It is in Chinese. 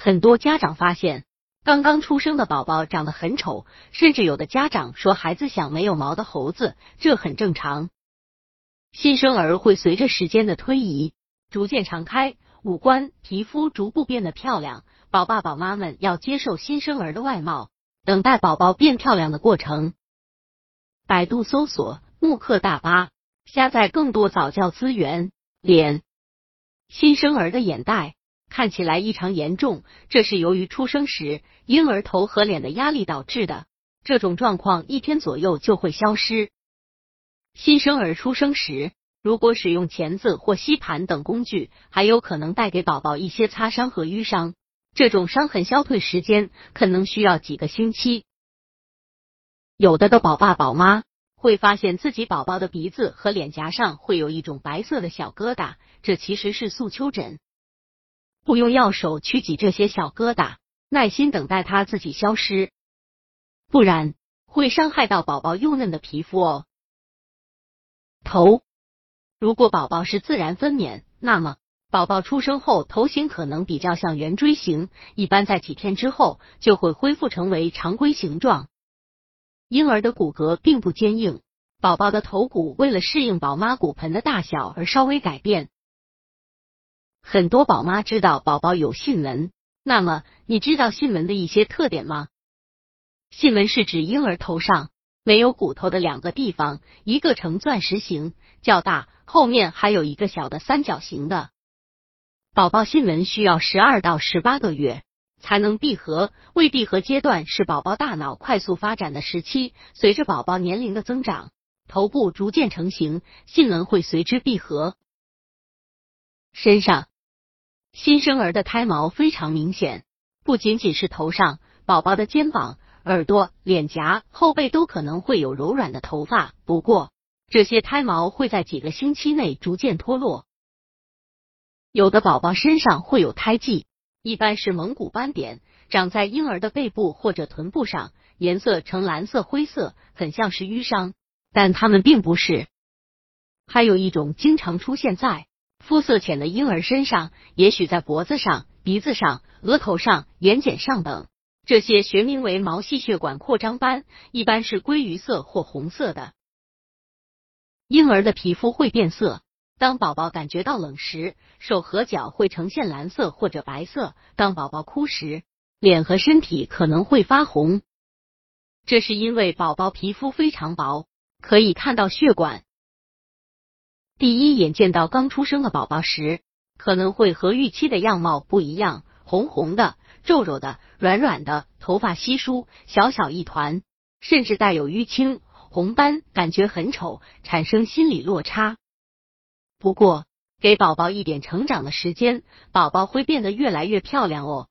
很多家长发现，刚刚出生的宝宝长得很丑，甚至有的家长说孩子像没有毛的猴子，这很正常。新生儿会随着时间的推移逐渐长开，五官、皮肤逐步变得漂亮。宝爸宝妈们要接受新生儿的外貌，等待宝宝变漂亮的过程。百度搜索“慕课大巴”，下载更多早教资源。脸，新生儿的眼袋。看起来异常严重，这是由于出生时婴儿头和脸的压力导致的。这种状况一天左右就会消失。新生儿出生时，如果使用钳子或吸盘等工具，还有可能带给宝宝一些擦伤和淤伤。这种伤痕消退时间可能需要几个星期。有的的宝爸宝妈会发现自己宝宝的鼻子和脸颊上会有一种白色的小疙瘩，这其实是素丘疹。不用药手去挤这些小疙瘩，耐心等待它自己消失，不然会伤害到宝宝幼嫩的皮肤哦。头，如果宝宝是自然分娩，那么宝宝出生后头型可能比较像圆锥形，一般在几天之后就会恢复成为常规形状。婴儿的骨骼并不坚硬，宝宝的头骨为了适应宝妈骨盆的大小而稍微改变。很多宝妈知道宝宝有囟门，那么你知道囟门的一些特点吗？囟门是指婴儿头上没有骨头的两个地方，一个呈钻石形较大，后面还有一个小的三角形的。宝宝囟门需要十二到十八个月才能闭合，未闭合阶段是宝宝大脑快速发展的时期，随着宝宝年龄的增长，头部逐渐成型，囟门会随之闭合。身上。新生儿的胎毛非常明显，不仅仅是头上，宝宝的肩膀、耳朵、脸颊、后背都可能会有柔软的头发。不过，这些胎毛会在几个星期内逐渐脱落。有的宝宝身上会有胎记，一般是蒙古斑点，长在婴儿的背部或者臀部上，颜色呈蓝色、灰色，很像是淤伤，但它们并不是。还有一种经常出现在。肤色浅的婴儿身上，也许在脖子上、鼻子上、额头上、眼睑上等，这些学名为毛细血管扩张斑，一般是鲑鱼色或红色的。婴儿的皮肤会变色，当宝宝感觉到冷时，手和脚会呈现蓝色或者白色；当宝宝哭时，脸和身体可能会发红，这是因为宝宝皮肤非常薄，可以看到血管。第一眼见到刚出生的宝宝时，可能会和预期的样貌不一样，红红的、皱皱的、软软的，头发稀疏、小小一团，甚至带有淤青、红斑，感觉很丑，产生心理落差。不过，给宝宝一点成长的时间，宝宝会变得越来越漂亮哦。